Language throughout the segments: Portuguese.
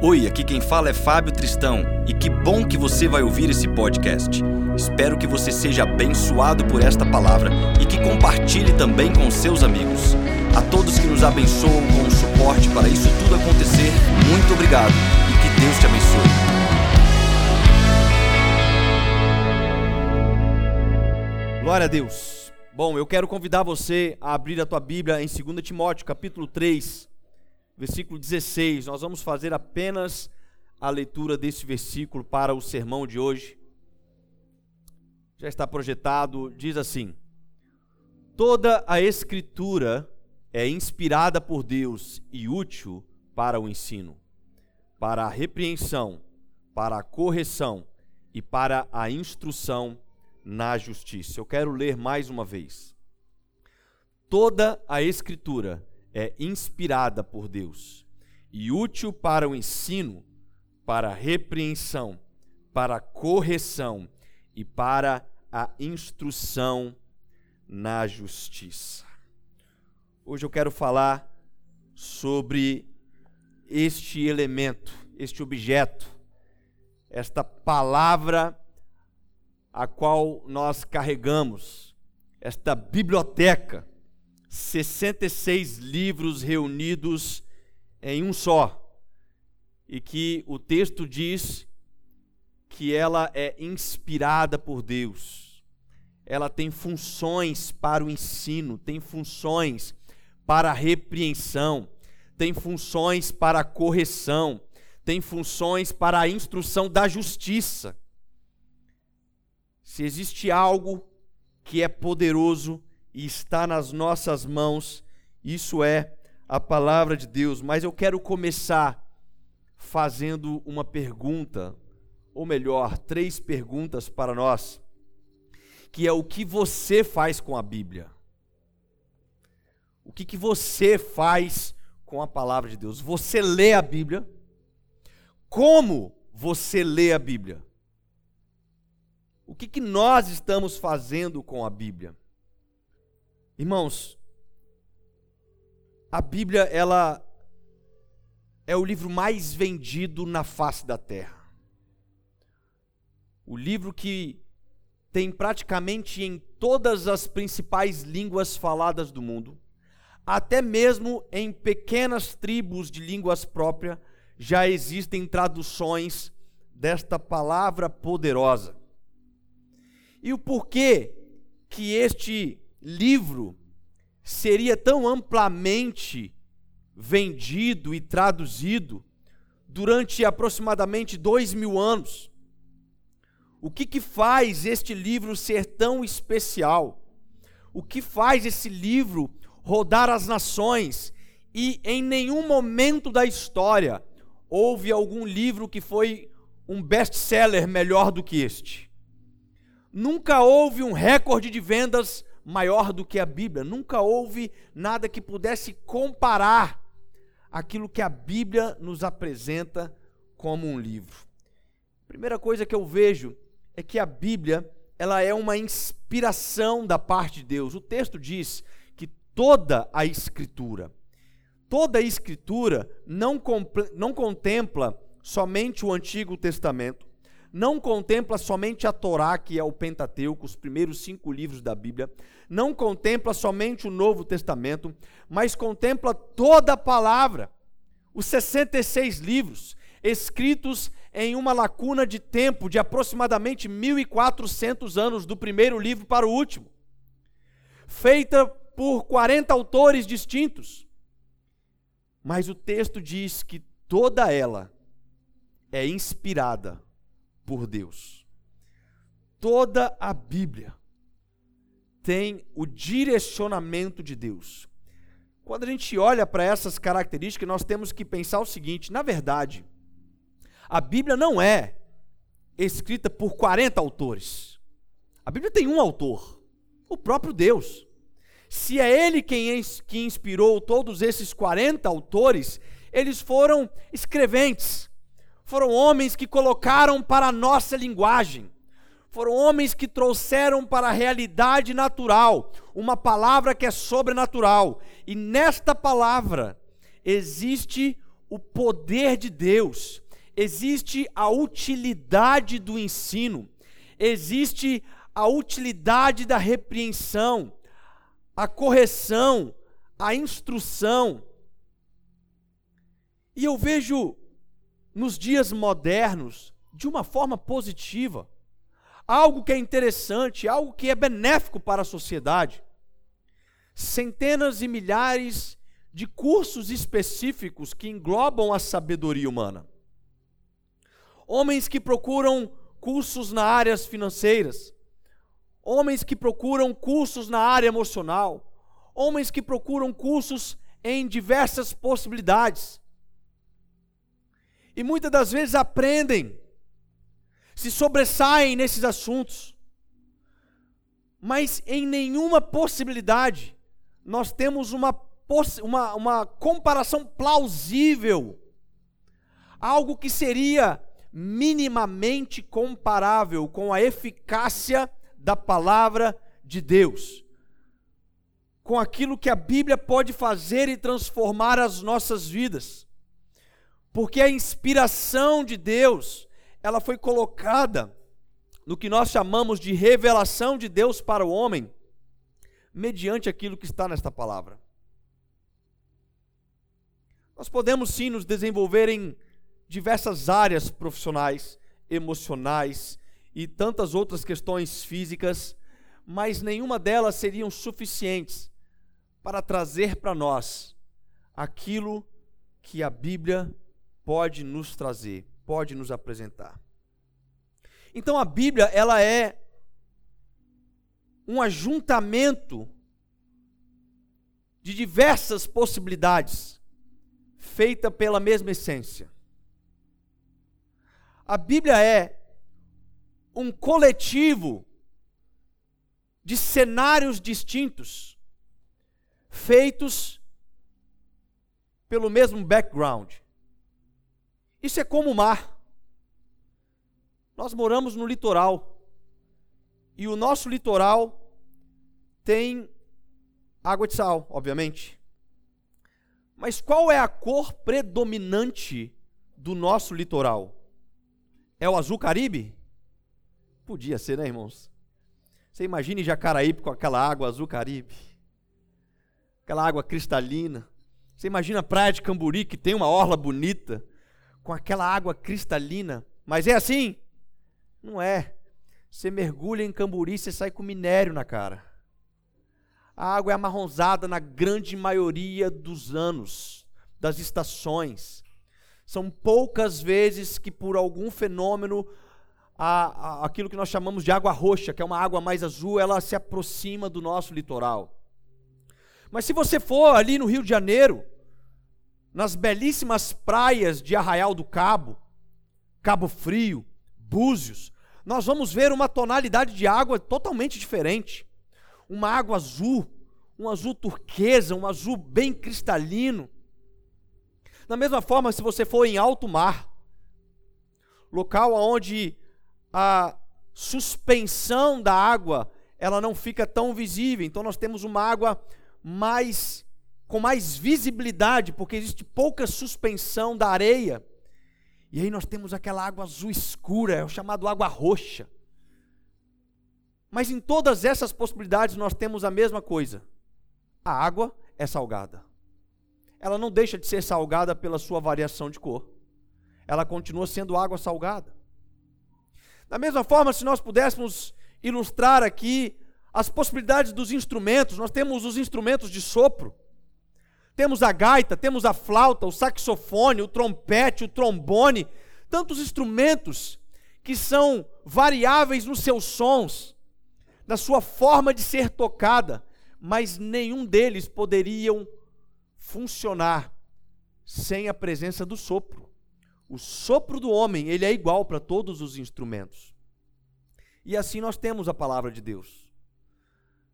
Oi, aqui quem fala é Fábio Tristão e que bom que você vai ouvir esse podcast. Espero que você seja abençoado por esta palavra e que compartilhe também com seus amigos. A todos que nos abençoam com o suporte para isso tudo acontecer, muito obrigado e que Deus te abençoe. Glória a Deus. Bom, eu quero convidar você a abrir a tua Bíblia em 2 Timóteo, capítulo 3, versículo 16. Nós vamos fazer apenas a leitura desse versículo para o sermão de hoje. Já está projetado, diz assim: Toda a Escritura é inspirada por Deus e útil para o ensino, para a repreensão, para a correção e para a instrução na justiça. Eu quero ler mais uma vez. Toda a Escritura é inspirada por Deus e útil para o ensino, para a repreensão, para a correção e para a instrução na justiça. Hoje eu quero falar sobre este elemento, este objeto, esta palavra a qual nós carregamos, esta biblioteca 66 livros reunidos em um só. E que o texto diz que ela é inspirada por Deus. Ela tem funções para o ensino, tem funções para a repreensão, tem funções para a correção, tem funções para a instrução da justiça. Se existe algo que é poderoso, e está nas nossas mãos, isso é a palavra de Deus. Mas eu quero começar fazendo uma pergunta, ou melhor, três perguntas para nós, que é o que você faz com a Bíblia? O que, que você faz com a palavra de Deus? Você lê a Bíblia? Como você lê a Bíblia? O que, que nós estamos fazendo com a Bíblia? Irmãos, a Bíblia ela é o livro mais vendido na face da terra. O livro que tem praticamente em todas as principais línguas faladas do mundo, até mesmo em pequenas tribos de línguas próprias, já existem traduções desta palavra poderosa. E o porquê que este livro seria tão amplamente vendido e traduzido durante aproximadamente dois mil anos. O que, que faz este livro ser tão especial? O que faz esse livro rodar as nações e em nenhum momento da história houve algum livro que foi um best-seller melhor do que este? Nunca houve um recorde de vendas maior do que a Bíblia. Nunca houve nada que pudesse comparar aquilo que a Bíblia nos apresenta como um livro. Primeira coisa que eu vejo é que a Bíblia, ela é uma inspiração da parte de Deus. O texto diz que toda a escritura, toda a escritura não, não contempla somente o Antigo Testamento, não contempla somente a Torá, que é o Pentateuco, os primeiros cinco livros da Bíblia, não contempla somente o Novo Testamento, mas contempla toda a palavra, os 66 livros, escritos em uma lacuna de tempo de aproximadamente 1.400 anos, do primeiro livro para o último, feita por 40 autores distintos. Mas o texto diz que toda ela é inspirada por Deus. Toda a Bíblia tem o direcionamento de Deus. Quando a gente olha para essas características, nós temos que pensar o seguinte: na verdade, a Bíblia não é escrita por 40 autores. A Bíblia tem um autor, o próprio Deus. Se é ele quem que inspirou todos esses 40 autores, eles foram escreventes foram homens que colocaram para a nossa linguagem, foram homens que trouxeram para a realidade natural uma palavra que é sobrenatural, e nesta palavra existe o poder de Deus, existe a utilidade do ensino, existe a utilidade da repreensão, a correção, a instrução. E eu vejo nos dias modernos, de uma forma positiva, algo que é interessante, algo que é benéfico para a sociedade. Centenas e milhares de cursos específicos que englobam a sabedoria humana. Homens que procuram cursos na áreas financeiras, homens que procuram cursos na área emocional, homens que procuram cursos em diversas possibilidades. E muitas das vezes aprendem, se sobressaem nesses assuntos, mas em nenhuma possibilidade nós temos uma, uma, uma comparação plausível, algo que seria minimamente comparável com a eficácia da palavra de Deus, com aquilo que a Bíblia pode fazer e transformar as nossas vidas. Porque a inspiração de Deus, ela foi colocada no que nós chamamos de revelação de Deus para o homem, mediante aquilo que está nesta palavra. Nós podemos sim nos desenvolver em diversas áreas profissionais, emocionais, e tantas outras questões físicas, mas nenhuma delas seriam suficientes para trazer para nós aquilo que a Bíblia pode nos trazer, pode nos apresentar. Então a Bíblia, ela é um ajuntamento de diversas possibilidades, feita pela mesma essência. A Bíblia é um coletivo de cenários distintos, feitos pelo mesmo background. Isso é como o mar. Nós moramos no litoral. E o nosso litoral tem água de sal, obviamente. Mas qual é a cor predominante do nosso litoral? É o azul caribe? Podia ser, né, irmãos? Você imagine Jacaraípe com aquela água azul Caribe, aquela água cristalina. Você imagina a praia de Camburi, que tem uma orla bonita, com aquela água cristalina. Mas é assim? Não é. Você mergulha em Camburi, você sai com minério na cara. A água é amarronzada na grande maioria dos anos, das estações. São poucas vezes que, por algum fenômeno, a, a, aquilo que nós chamamos de água roxa, que é uma água mais azul, ela se aproxima do nosso litoral. Mas se você for ali no Rio de Janeiro, nas belíssimas praias de Arraial do Cabo, Cabo Frio, Búzios, nós vamos ver uma tonalidade de água totalmente diferente. Uma água azul, um azul turquesa, um azul bem cristalino. Da mesma forma, se você for em alto mar, local onde a suspensão da água ela não fica tão visível. Então nós temos uma água mais com mais visibilidade, porque existe pouca suspensão da areia. E aí nós temos aquela água azul escura, é o chamado água roxa. Mas em todas essas possibilidades nós temos a mesma coisa. A água é salgada. Ela não deixa de ser salgada pela sua variação de cor. Ela continua sendo água salgada. Da mesma forma, se nós pudéssemos ilustrar aqui as possibilidades dos instrumentos, nós temos os instrumentos de sopro, temos a gaita, temos a flauta, o saxofone, o trompete, o trombone, tantos instrumentos que são variáveis nos seus sons, na sua forma de ser tocada, mas nenhum deles poderiam funcionar sem a presença do sopro. O sopro do homem, ele é igual para todos os instrumentos. E assim nós temos a palavra de Deus.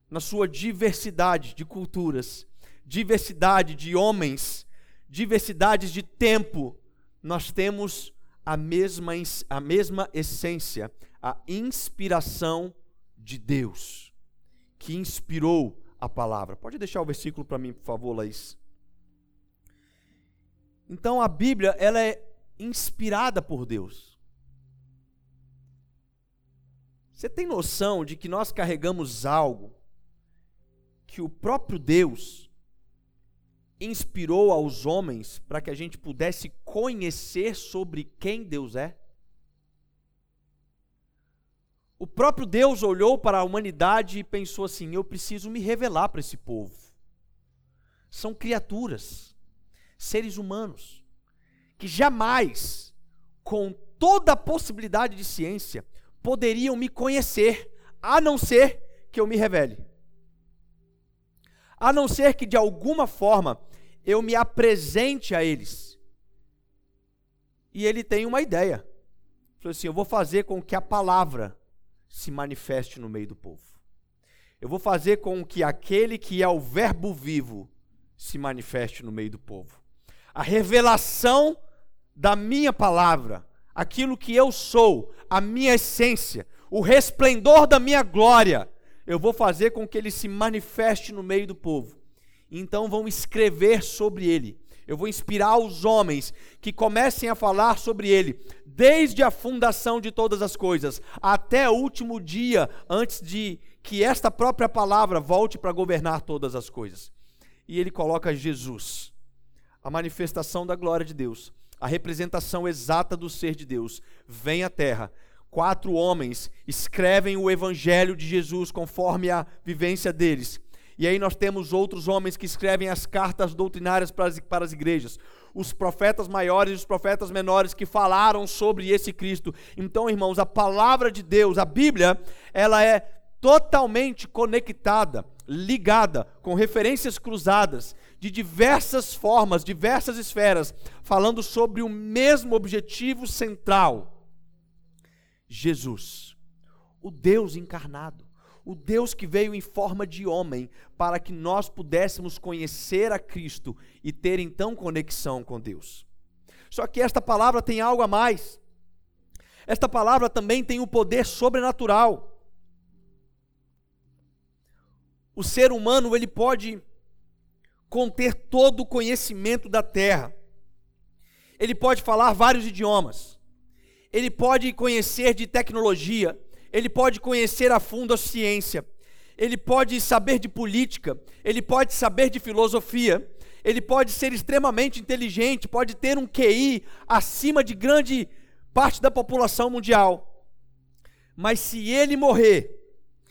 Na sua diversidade de culturas, diversidade de homens, diversidade de tempo, nós temos a mesma, a mesma essência, a inspiração de Deus, que inspirou a palavra. Pode deixar o versículo para mim, por favor, Laís. Então a Bíblia, ela é inspirada por Deus. Você tem noção de que nós carregamos algo que o próprio Deus inspirou aos homens para que a gente pudesse conhecer sobre quem Deus é? O próprio Deus olhou para a humanidade e pensou assim: eu preciso me revelar para esse povo. São criaturas, seres humanos, que jamais, com toda a possibilidade de ciência, poderiam me conhecer, a não ser que eu me revele. A não ser que de alguma forma eu me apresente a eles. E ele tem uma ideia. Falou assim: eu vou fazer com que a palavra se manifeste no meio do povo. Eu vou fazer com que aquele que é o Verbo vivo se manifeste no meio do povo. A revelação da minha palavra, aquilo que eu sou, a minha essência, o resplendor da minha glória, eu vou fazer com que ele se manifeste no meio do povo. Então vão escrever sobre ele. Eu vou inspirar os homens que comecem a falar sobre ele, desde a fundação de todas as coisas, até o último dia, antes de que esta própria palavra volte para governar todas as coisas. E ele coloca Jesus, a manifestação da glória de Deus, a representação exata do ser de Deus, vem à terra. Quatro homens escrevem o evangelho de Jesus conforme a vivência deles. E aí nós temos outros homens que escrevem as cartas doutrinárias para as, para as igrejas. Os profetas maiores e os profetas menores que falaram sobre esse Cristo. Então, irmãos, a palavra de Deus, a Bíblia, ela é totalmente conectada, ligada, com referências cruzadas, de diversas formas, diversas esferas, falando sobre o mesmo objetivo central: Jesus, o Deus encarnado o Deus que veio em forma de homem para que nós pudéssemos conhecer a Cristo e ter então conexão com Deus. Só que esta palavra tem algo a mais. Esta palavra também tem um poder sobrenatural. O ser humano ele pode conter todo o conhecimento da terra. Ele pode falar vários idiomas. Ele pode conhecer de tecnologia ele pode conhecer a fundo a ciência, ele pode saber de política, ele pode saber de filosofia, ele pode ser extremamente inteligente, pode ter um QI acima de grande parte da população mundial. Mas se ele morrer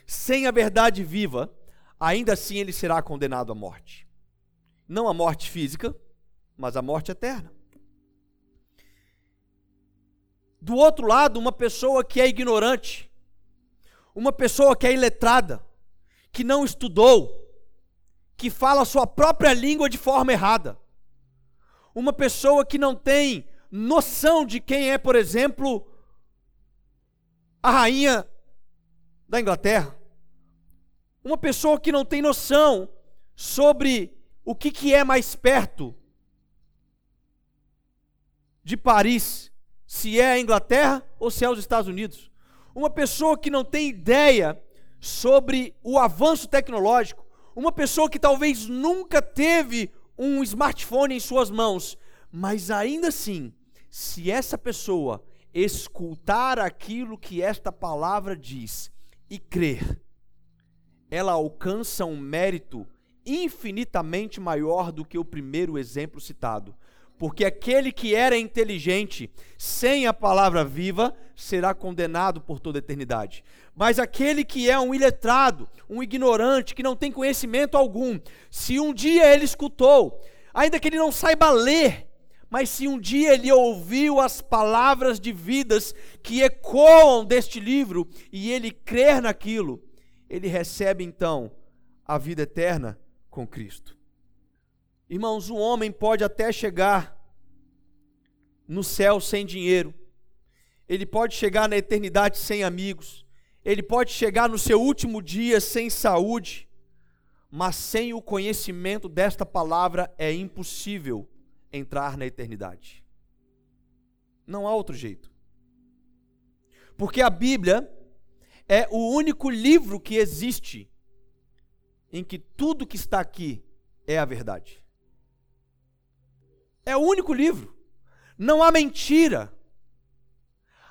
sem a verdade viva, ainda assim ele será condenado à morte. Não a morte física, mas a morte eterna. Do outro lado, uma pessoa que é ignorante, uma pessoa que é iletrada, que não estudou, que fala a sua própria língua de forma errada. Uma pessoa que não tem noção de quem é, por exemplo, a rainha da Inglaterra. Uma pessoa que não tem noção sobre o que, que é mais perto de Paris, se é a Inglaterra ou se é os Estados Unidos. Uma pessoa que não tem ideia sobre o avanço tecnológico, uma pessoa que talvez nunca teve um smartphone em suas mãos, mas ainda assim, se essa pessoa escutar aquilo que esta palavra diz e crer, ela alcança um mérito infinitamente maior do que o primeiro exemplo citado. Porque aquele que era inteligente sem a palavra viva será condenado por toda a eternidade. Mas aquele que é um iletrado, um ignorante, que não tem conhecimento algum, se um dia ele escutou, ainda que ele não saiba ler, mas se um dia ele ouviu as palavras de vidas que ecoam deste livro e ele crer naquilo, ele recebe então a vida eterna com Cristo. Irmãos, um homem pode até chegar no céu sem dinheiro, ele pode chegar na eternidade sem amigos, ele pode chegar no seu último dia sem saúde, mas sem o conhecimento desta palavra é impossível entrar na eternidade. Não há outro jeito. Porque a Bíblia é o único livro que existe em que tudo que está aqui é a verdade. É o único livro. Não há mentira.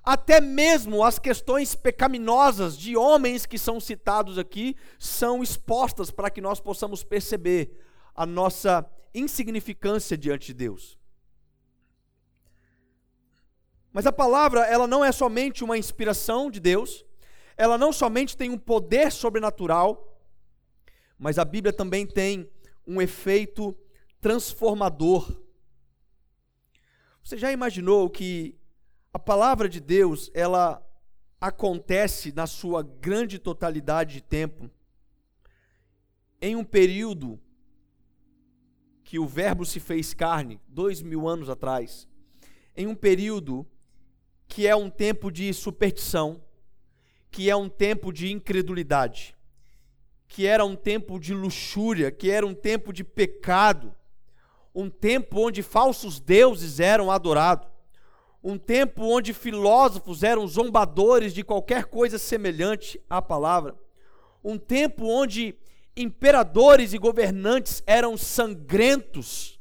Até mesmo as questões pecaminosas de homens que são citados aqui são expostas para que nós possamos perceber a nossa insignificância diante de Deus. Mas a palavra, ela não é somente uma inspiração de Deus, ela não somente tem um poder sobrenatural, mas a Bíblia também tem um efeito transformador. Você já imaginou que a palavra de Deus, ela acontece na sua grande totalidade de tempo? Em um período que o Verbo se fez carne, dois mil anos atrás, em um período que é um tempo de superstição, que é um tempo de incredulidade, que era um tempo de luxúria, que era um tempo de pecado, um tempo onde falsos deuses eram adorados, um tempo onde filósofos eram zombadores de qualquer coisa semelhante à palavra, um tempo onde imperadores e governantes eram sangrentos.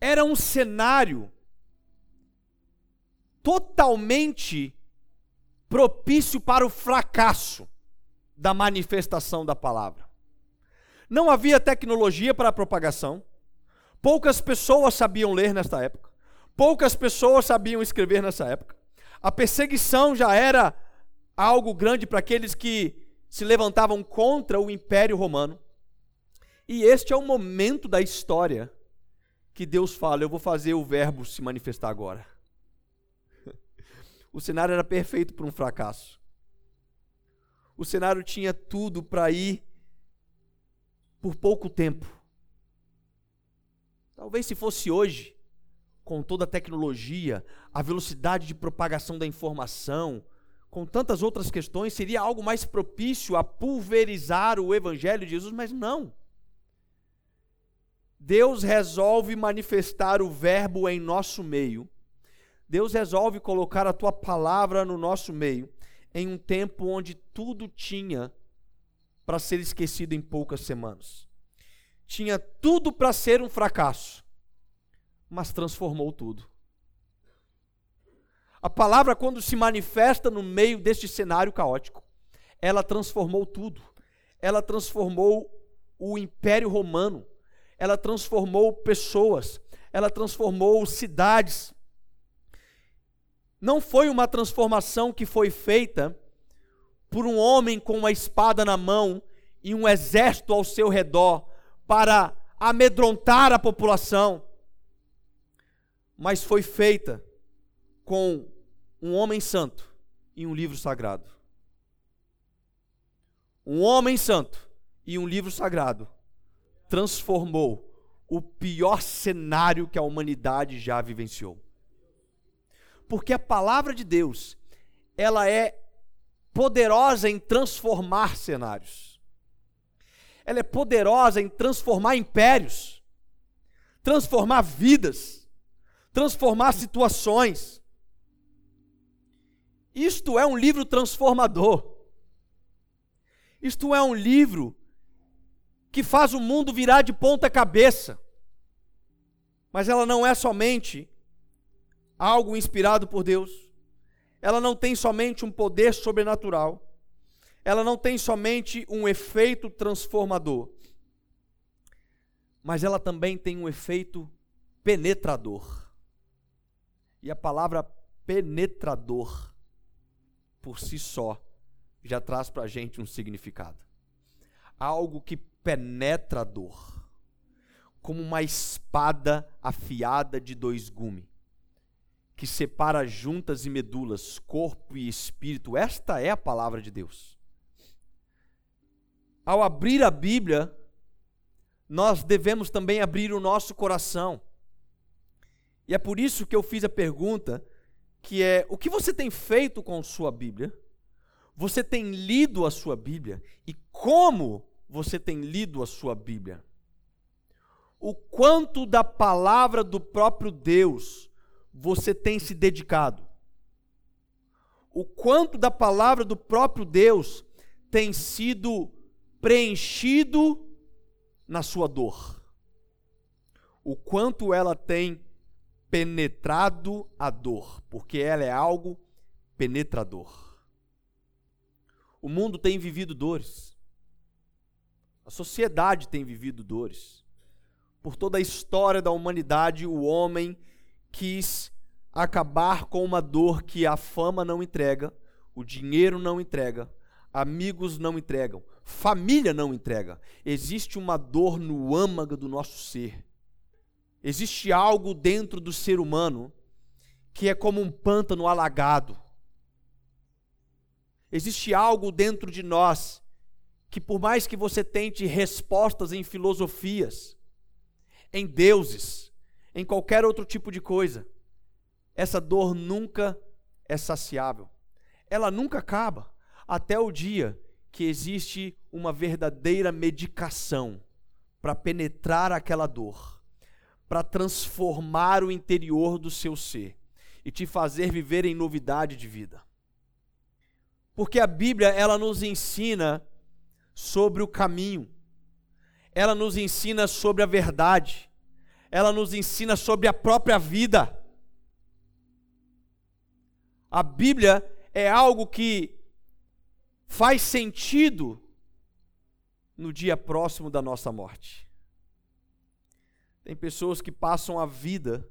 Era um cenário totalmente propício para o fracasso da manifestação da palavra. Não havia tecnologia para a propagação. Poucas pessoas sabiam ler nesta época. Poucas pessoas sabiam escrever nessa época. A perseguição já era algo grande para aqueles que se levantavam contra o Império Romano. E este é o momento da história que Deus fala: Eu vou fazer o Verbo se manifestar agora. O cenário era perfeito para um fracasso. O cenário tinha tudo para ir por pouco tempo. Talvez se fosse hoje, com toda a tecnologia, a velocidade de propagação da informação, com tantas outras questões, seria algo mais propício a pulverizar o evangelho de Jesus, mas não. Deus resolve manifestar o Verbo em nosso meio. Deus resolve colocar a tua palavra no nosso meio, em um tempo onde tudo tinha para ser esquecido em poucas semanas. Tinha tudo para ser um fracasso, mas transformou tudo. A palavra, quando se manifesta no meio deste cenário caótico, ela transformou tudo. Ela transformou o Império Romano, ela transformou pessoas, ela transformou cidades. Não foi uma transformação que foi feita por um homem com uma espada na mão e um exército ao seu redor para amedrontar a população, mas foi feita com um homem santo e um livro sagrado. Um homem santo e um livro sagrado transformou o pior cenário que a humanidade já vivenciou. Porque a palavra de Deus, ela é poderosa em transformar cenários. Ela é poderosa em transformar impérios, transformar vidas, transformar situações. Isto é um livro transformador. Isto é um livro que faz o mundo virar de ponta cabeça. Mas ela não é somente algo inspirado por Deus. Ela não tem somente um poder sobrenatural. Ela não tem somente um efeito transformador. Mas ela também tem um efeito penetrador. E a palavra penetrador por si só já traz para a gente um significado. Algo que penetra a dor, como uma espada afiada de dois gumes, que separa juntas e medulas, corpo e espírito. Esta é a palavra de Deus. Ao abrir a Bíblia, nós devemos também abrir o nosso coração. E é por isso que eu fiz a pergunta que é: o que você tem feito com sua Bíblia? Você tem lido a sua Bíblia? E como você tem lido a sua Bíblia? O quanto da palavra do próprio Deus você tem se dedicado? O quanto da palavra do próprio Deus tem sido preenchido na sua dor? o quanto ela tem penetrado a dor, porque ela é algo penetrador. O mundo tem vivido dores. A sociedade tem vivido dores. Por toda a história da humanidade, o homem quis acabar com uma dor que a fama não entrega, o dinheiro não entrega, amigos não entregam, família não entrega. Existe uma dor no âmago do nosso ser. Existe algo dentro do ser humano que é como um pântano alagado. Existe algo dentro de nós que, por mais que você tente respostas em filosofias, em deuses, em qualquer outro tipo de coisa, essa dor nunca é saciável. Ela nunca acaba até o dia que existe uma verdadeira medicação para penetrar aquela dor, para transformar o interior do seu ser e te fazer viver em novidade de vida. Porque a Bíblia, ela nos ensina sobre o caminho. Ela nos ensina sobre a verdade. Ela nos ensina sobre a própria vida. A Bíblia é algo que faz sentido no dia próximo da nossa morte. Tem pessoas que passam a vida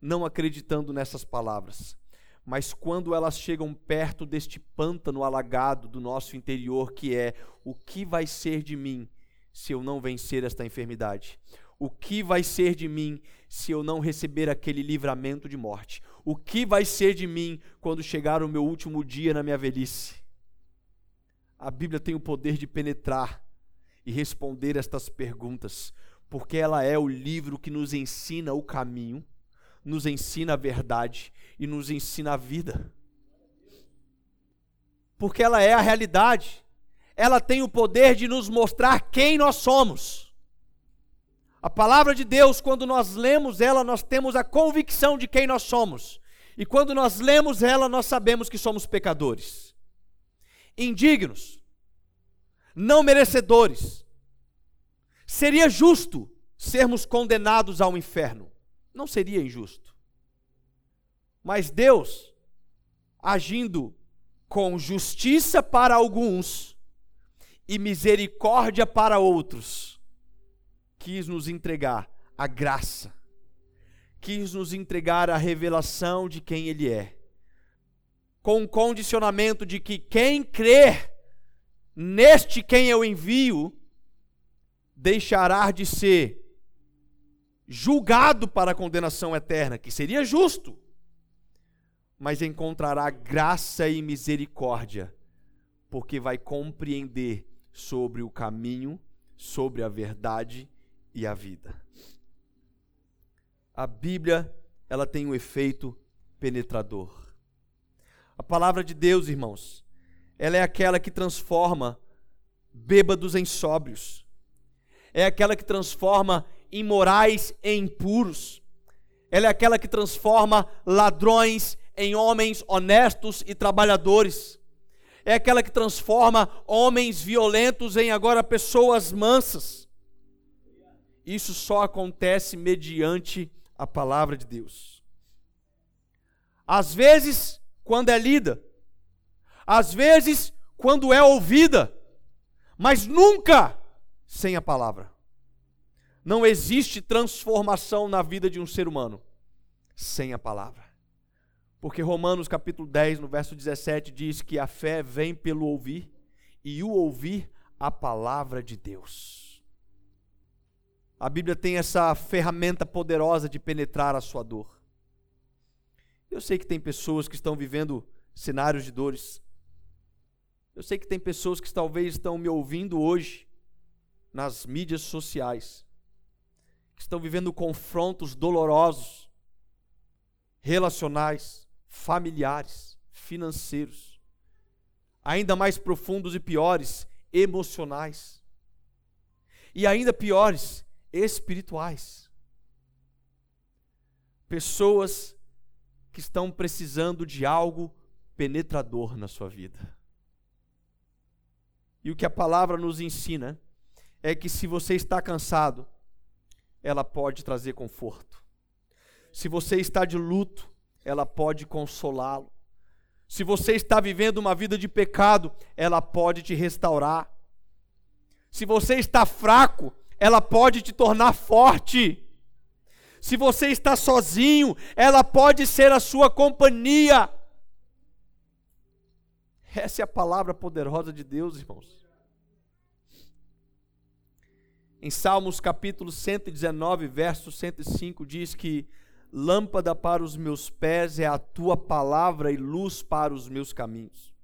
não acreditando nessas palavras, mas quando elas chegam perto deste pântano alagado do nosso interior, que é o que vai ser de mim se eu não vencer esta enfermidade? O que vai ser de mim se eu não receber aquele livramento de morte? O que vai ser de mim quando chegar o meu último dia na minha velhice? A Bíblia tem o poder de penetrar e responder estas perguntas, porque ela é o livro que nos ensina o caminho, nos ensina a verdade e nos ensina a vida. Porque ela é a realidade, ela tem o poder de nos mostrar quem nós somos. A palavra de Deus, quando nós lemos ela, nós temos a convicção de quem nós somos. E quando nós lemos ela, nós sabemos que somos pecadores indignos, não merecedores. Seria justo sermos condenados ao inferno. Não seria injusto. Mas Deus, agindo com justiça para alguns e misericórdia para outros, quis nos entregar a graça, quis nos entregar a revelação de quem Ele é com o condicionamento de que quem crer neste quem eu envio deixará de ser julgado para a condenação eterna, que seria justo, mas encontrará graça e misericórdia, porque vai compreender sobre o caminho, sobre a verdade e a vida. A Bíblia, ela tem um efeito penetrador. A palavra de Deus, irmãos, ela é aquela que transforma bêbados em sóbrios. É aquela que transforma imorais em impuros. Ela é aquela que transforma ladrões em homens honestos e trabalhadores. É aquela que transforma homens violentos em agora pessoas mansas. Isso só acontece mediante a palavra de Deus. Às vezes, quando é lida, às vezes quando é ouvida, mas nunca sem a palavra. Não existe transformação na vida de um ser humano sem a palavra. Porque Romanos capítulo 10, no verso 17 diz que a fé vem pelo ouvir e o ouvir a palavra de Deus. A Bíblia tem essa ferramenta poderosa de penetrar a sua dor. Eu sei que tem pessoas que estão vivendo cenários de dores. Eu sei que tem pessoas que talvez estão me ouvindo hoje nas mídias sociais, que estão vivendo confrontos dolorosos, relacionais, familiares, financeiros, ainda mais profundos e piores, emocionais, e ainda piores, espirituais. Pessoas que estão precisando de algo penetrador na sua vida. E o que a palavra nos ensina é que se você está cansado, ela pode trazer conforto. Se você está de luto, ela pode consolá-lo. Se você está vivendo uma vida de pecado, ela pode te restaurar. Se você está fraco, ela pode te tornar forte. Se você está sozinho, ela pode ser a sua companhia. Essa é a palavra poderosa de Deus, irmãos. Em Salmos capítulo 119, verso 105, diz que lâmpada para os meus pés é a tua palavra e luz para os meus caminhos.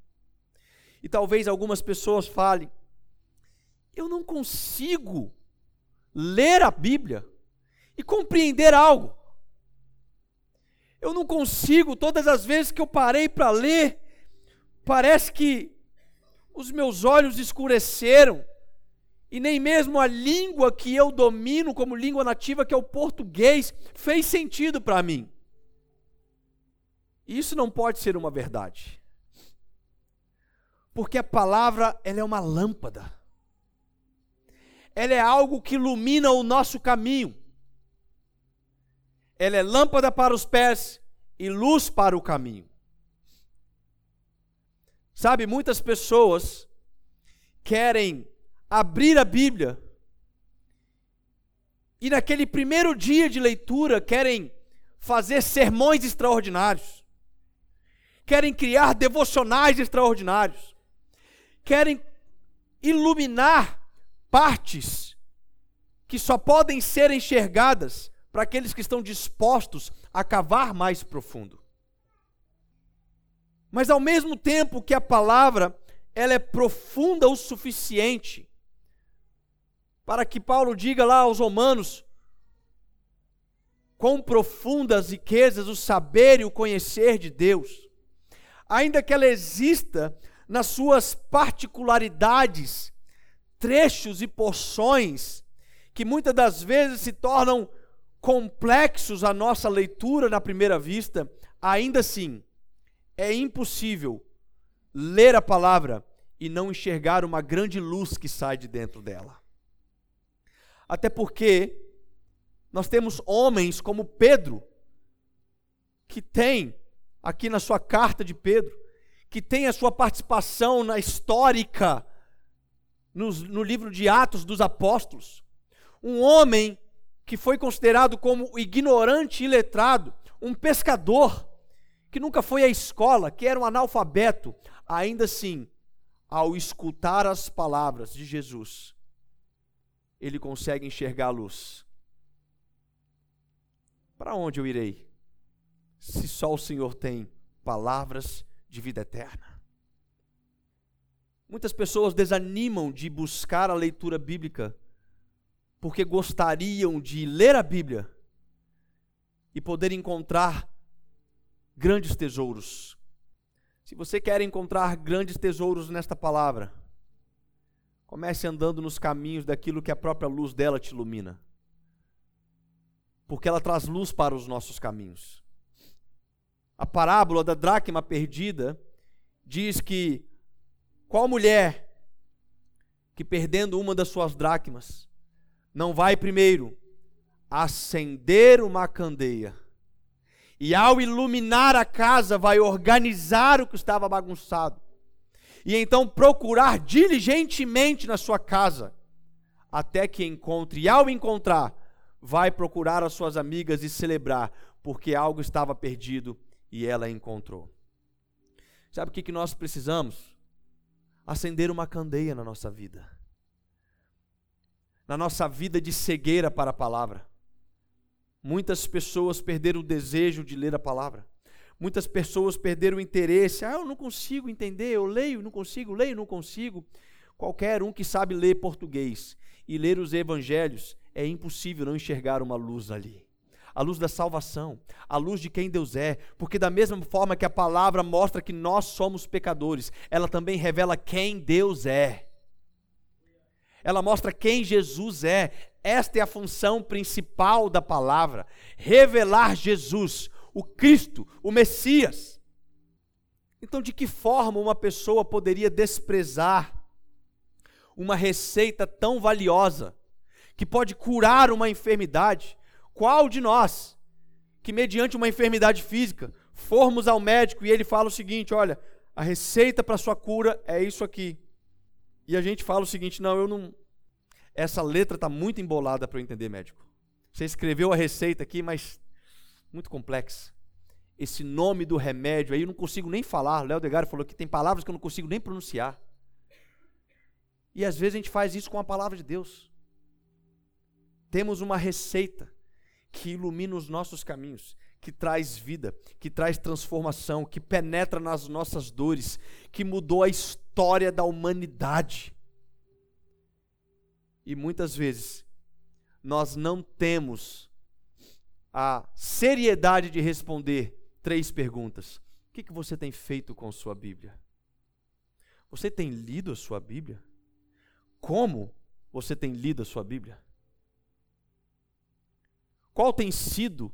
E talvez algumas pessoas falem, eu não consigo ler a Bíblia e compreender algo. Eu não consigo, todas as vezes que eu parei para ler, parece que os meus olhos escureceram, e nem mesmo a língua que eu domino como língua nativa, que é o português, fez sentido para mim. Isso não pode ser uma verdade. Porque a palavra, ela é uma lâmpada. Ela é algo que ilumina o nosso caminho. Ela é lâmpada para os pés e luz para o caminho. Sabe, muitas pessoas querem abrir a Bíblia e naquele primeiro dia de leitura querem fazer sermões extraordinários, querem criar devocionais extraordinários, querem iluminar partes que só podem ser enxergadas para aqueles que estão dispostos a cavar mais profundo. Mas ao mesmo tempo que a palavra ela é profunda o suficiente para que Paulo diga lá aos romanos quão profundas riquezas o saber e o conhecer de Deus, ainda que ela exista nas suas particularidades, trechos e porções que muitas das vezes se tornam complexos à nossa leitura na primeira vista, ainda assim, é impossível ler a palavra e não enxergar uma grande luz que sai de dentro dela. Até porque nós temos homens como Pedro, que tem, aqui na sua carta de Pedro, que tem a sua participação na histórica, no, livro de Atos dos Apóstolos. Um homem que foi considerado como ignorante e letrado, um pescador que nunca foi à escola, que era um analfabeto, ainda assim, ao escutar as palavras de Jesus, ele consegue enxergar a luz. Para onde eu irei? Se só o Senhor tem palavras de vida eterna. Muitas pessoas desanimam de buscar a leitura bíblica porque gostariam de ler a Bíblia e poder encontrar grandes tesouros. Se você quer encontrar grandes tesouros nesta palavra, comece andando nos caminhos daquilo que a própria luz dela te ilumina. Porque ela traz luz para os nossos caminhos. A parábola da dracma perdida diz que qual mulher que perdendo uma das suas dracmas não vai primeiro acender uma candeia e ao iluminar a casa vai organizar o que estava bagunçado e então procurar diligentemente na sua casa até que encontre e ao encontrar vai procurar as suas amigas e celebrar porque algo estava perdido e ela encontrou. Sabe o que, nós precisamos? Acender uma candeia na nossa vida na nossa vida de cegueira para a palavra. Muitas pessoas perderam o desejo de ler a palavra. Muitas pessoas perderam o interesse. Ah, eu não consigo entender, eu leio, não consigo, leio, não consigo. Qualquer um que sabe ler português e ler os evangelhos, é impossível não enxergar uma luz ali. A luz da salvação, a luz de quem Deus é, porque da mesma forma que a palavra mostra que nós somos pecadores, ela também revela quem Deus é ela mostra quem Jesus é. Esta é a função principal da palavra: revelar Jesus, o Cristo, o Messias. Então, de que forma uma pessoa poderia desprezar uma receita tão valiosa, que pode curar uma enfermidade, qual de nós, que mediante uma enfermidade física, formos ao médico e ele fala o seguinte: olha, a receita para sua cura é isso aqui. E a gente fala o seguinte: não, eu não. Essa letra está muito embolada para eu entender, médico. Você escreveu a receita aqui, mas muito complexa. Esse nome do remédio aí eu não consigo nem falar. Léo Degaro falou que tem palavras que eu não consigo nem pronunciar. E às vezes a gente faz isso com a palavra de Deus. Temos uma receita que ilumina os nossos caminhos, que traz vida, que traz transformação, que penetra nas nossas dores, que mudou a história da humanidade. E muitas vezes nós não temos a seriedade de responder três perguntas. O que, que você tem feito com sua Bíblia? Você tem lido a sua Bíblia? Como você tem lido a sua Bíblia? Qual tem sido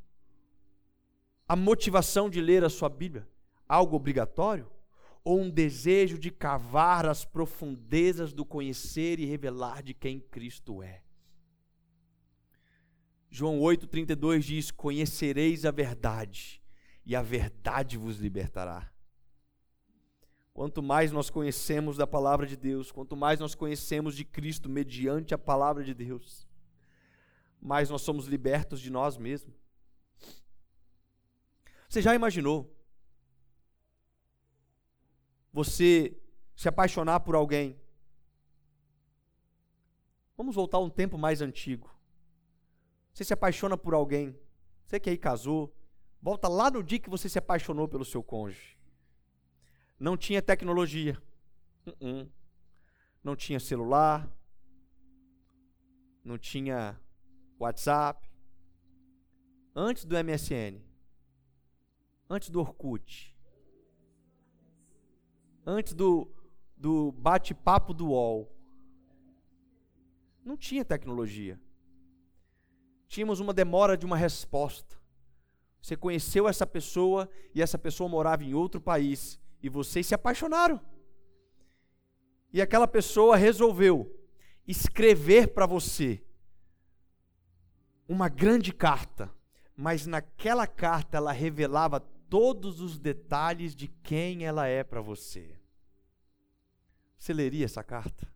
a motivação de ler a sua Bíblia? Algo obrigatório? Ou um desejo de cavar as profundezas do conhecer e revelar de quem Cristo é? João 8,32 diz: Conhecereis a verdade, e a verdade vos libertará. Quanto mais nós conhecemos da palavra de Deus, quanto mais nós conhecemos de Cristo mediante a palavra de Deus, mais nós somos libertos de nós mesmos. Você já imaginou você se apaixonar por alguém? Vamos voltar um tempo mais antigo. Você se apaixona por alguém, você que aí casou, volta lá no dia que você se apaixonou pelo seu cônjuge. Não tinha tecnologia. Uh -uh. Não tinha celular. Não tinha WhatsApp. Antes do MSN. Antes do Orkut. Antes do, do bate-papo do UOL. Não tinha tecnologia. Tínhamos uma demora de uma resposta. Você conheceu essa pessoa e essa pessoa morava em outro país e vocês se apaixonaram. E aquela pessoa resolveu escrever para você uma grande carta, mas naquela carta ela revelava todos os detalhes de quem ela é para você. Você leria essa carta?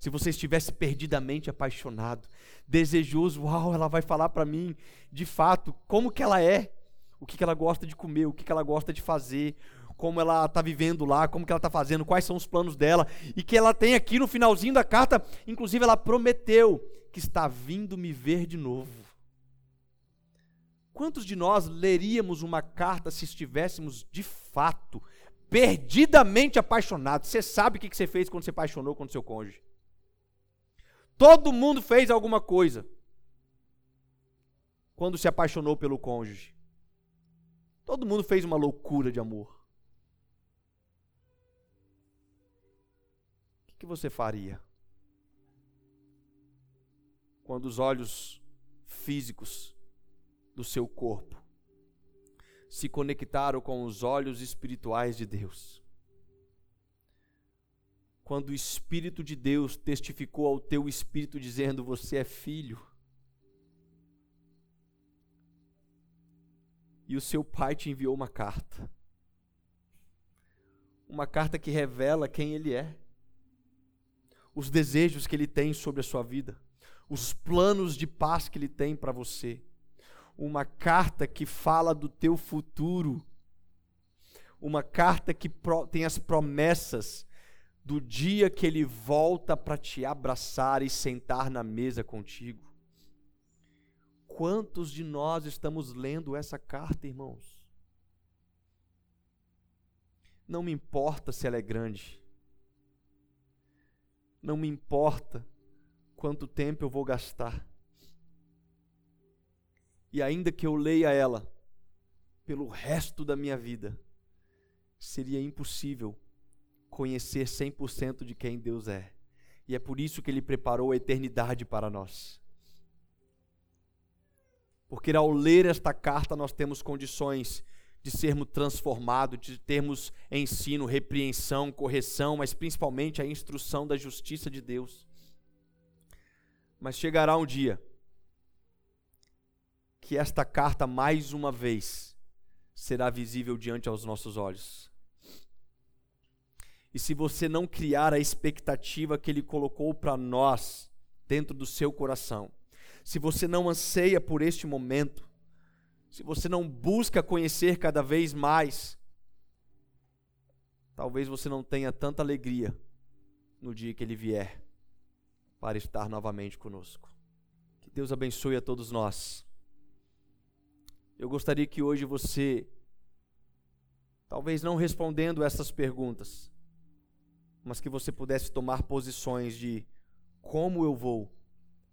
Se você estivesse perdidamente apaixonado, desejoso, uau, ela vai falar para mim de fato como que ela é o que, que ela gosta de comer, o que, que ela gosta de fazer, como ela está vivendo lá, como que ela está fazendo, quais são os planos dela, e que ela tem aqui no finalzinho da carta, inclusive ela prometeu que está vindo me ver de novo. Quantos de nós leríamos uma carta se estivéssemos de fato perdidamente apaixonados? Você sabe o que você fez quando se apaixonou com seu cônjuge? Todo mundo fez alguma coisa quando se apaixonou pelo cônjuge. Todo mundo fez uma loucura de amor. Você faria? Quando os olhos físicos do seu corpo se conectaram com os olhos espirituais de Deus. Quando o Espírito de Deus testificou ao teu espírito dizendo: Você é filho. e o seu pai te enviou uma carta. Uma carta que revela quem ele é, os desejos que ele tem sobre a sua vida, os planos de paz que ele tem para você. Uma carta que fala do teu futuro. Uma carta que tem as promessas do dia que ele volta para te abraçar e sentar na mesa contigo. Quantos de nós estamos lendo essa carta, irmãos? Não me importa se ela é grande. Não me importa quanto tempo eu vou gastar. E ainda que eu leia ela pelo resto da minha vida, seria impossível conhecer 100% de quem Deus é. E é por isso que Ele preparou a eternidade para nós. Porque ao ler esta carta nós temos condições de sermos transformados, de termos ensino, repreensão, correção, mas principalmente a instrução da justiça de Deus. Mas chegará um dia que esta carta, mais uma vez, será visível diante aos nossos olhos. E se você não criar a expectativa que Ele colocou para nós dentro do seu coração, se você não anseia por este momento, se você não busca conhecer cada vez mais, talvez você não tenha tanta alegria no dia que Ele vier para estar novamente conosco. Que Deus abençoe a todos nós. Eu gostaria que hoje você, talvez não respondendo essas perguntas, mas que você pudesse tomar posições de como eu vou,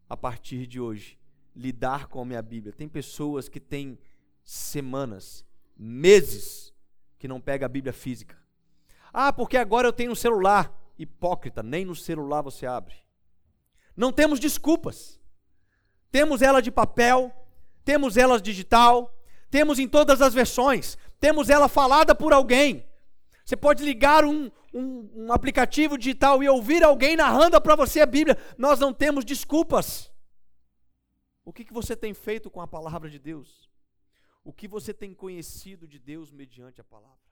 a partir de hoje, lidar com a minha Bíblia. Tem pessoas que têm semanas, meses, que não pega a Bíblia física. Ah, porque agora eu tenho um celular. Hipócrita, nem no celular você abre. Não temos desculpas. Temos ela de papel, temos ela digital, temos em todas as versões, temos ela falada por alguém. Você pode ligar um, um, um aplicativo digital e ouvir alguém narrando para você a Bíblia. Nós não temos desculpas. O que, que você tem feito com a palavra de Deus? O que você tem conhecido de Deus mediante a palavra?